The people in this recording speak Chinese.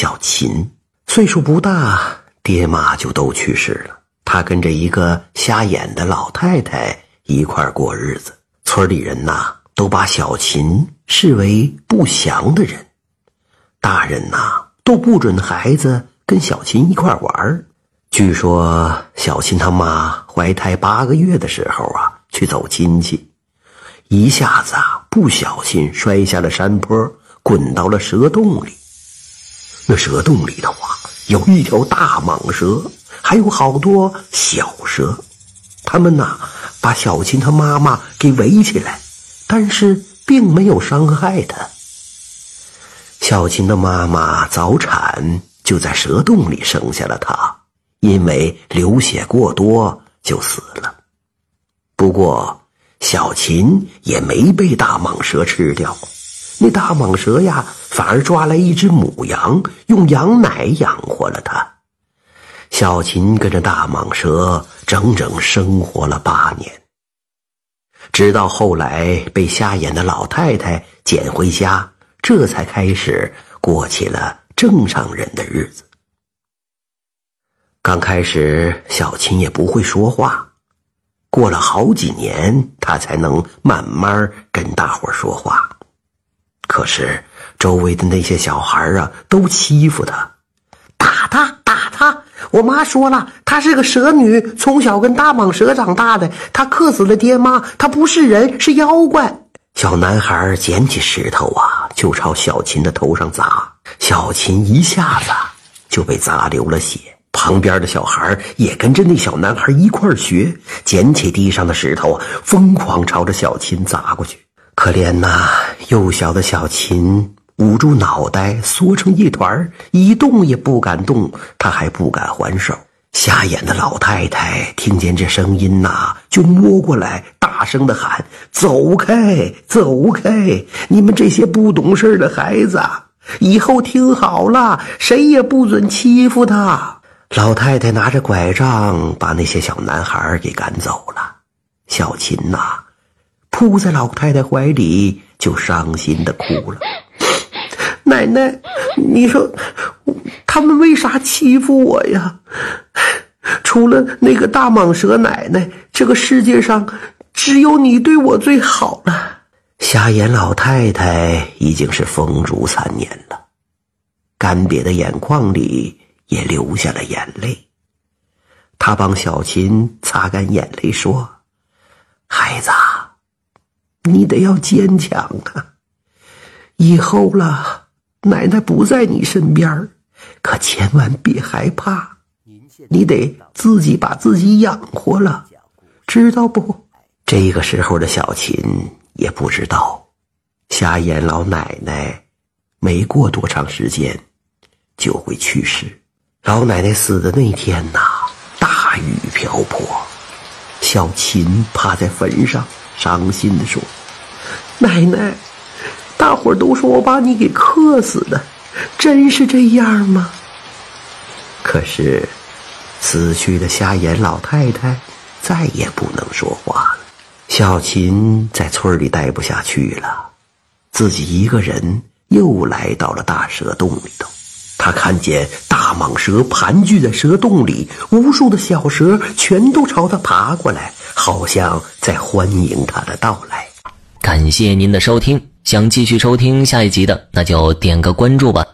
小琴。岁数不大，爹妈就都去世了。他跟着一个瞎眼的老太太一块过日子。村里人呐，都把小琴视为不祥的人。大人呐，都不准孩子跟小琴一块玩。据说小琴他妈怀胎八个月的时候啊，去走亲戚，一下子啊不小心摔下了山坡，滚到了蛇洞里。那蛇洞里头啊，有一条大蟒蛇，还有好多小蛇。他们呐，把小琴她妈妈给围起来，但是并没有伤害她。小琴的妈妈早产，就在蛇洞里生下了她，因为流血过多就死了。不过，小琴也没被大蟒蛇吃掉。那大蟒蛇呀，反而抓来一只母羊，用羊奶养活了它。小琴跟着大蟒蛇整整生活了八年，直到后来被瞎眼的老太太捡回家，这才开始过起了正常人的日子。刚开始，小琴也不会说话，过了好几年，她才能慢慢跟大伙说话。可是，周围的那些小孩啊，都欺负他，打他，打他！我妈说了，她是个蛇女，从小跟大蟒蛇长大的，她克死了爹妈，她不是人，是妖怪。小男孩捡起石头啊，就朝小琴的头上砸，小琴一下子就被砸流了血。旁边的小孩也跟着那小男孩一块学，捡起地上的石头，疯狂朝着小琴砸过去。可怜呐，幼小的小琴捂住脑袋，缩成一团，一动也不敢动。他还不敢还手。瞎眼的老太太听见这声音呐，就摸过来，大声的喊：“走开，走开！你们这些不懂事的孩子，以后听好了，谁也不准欺负他。”老太太拿着拐杖，把那些小男孩给赶走了。小琴呐。扑在老太太怀里，就伤心的哭了。奶奶，你说他们为啥欺负我呀？除了那个大蟒蛇奶奶，这个世界上只有你对我最好了。瞎眼老太太已经是风烛残年了，干瘪的眼眶里也流下了眼泪。她帮小琴擦干眼泪，说：“孩子。”你得要坚强啊！以后了，奶奶不在你身边可千万别害怕。你得自己把自己养活了，知道不？这个时候的小琴也不知道，瞎眼老奶奶没过多长时间就会去世。老奶奶死的那天呐，大雨瓢泼，小琴趴在坟上。伤心的说：“奶奶，大伙都说我把你给克死的，真是这样吗？”可是，死去的瞎眼老太太再也不能说话了。小琴在村里待不下去了，自己一个人又来到了大蛇洞里头。他看见大蟒蛇盘踞在蛇洞里，无数的小蛇全都朝他爬过来。好像在欢迎他的到来。感谢您的收听，想继续收听下一集的，那就点个关注吧。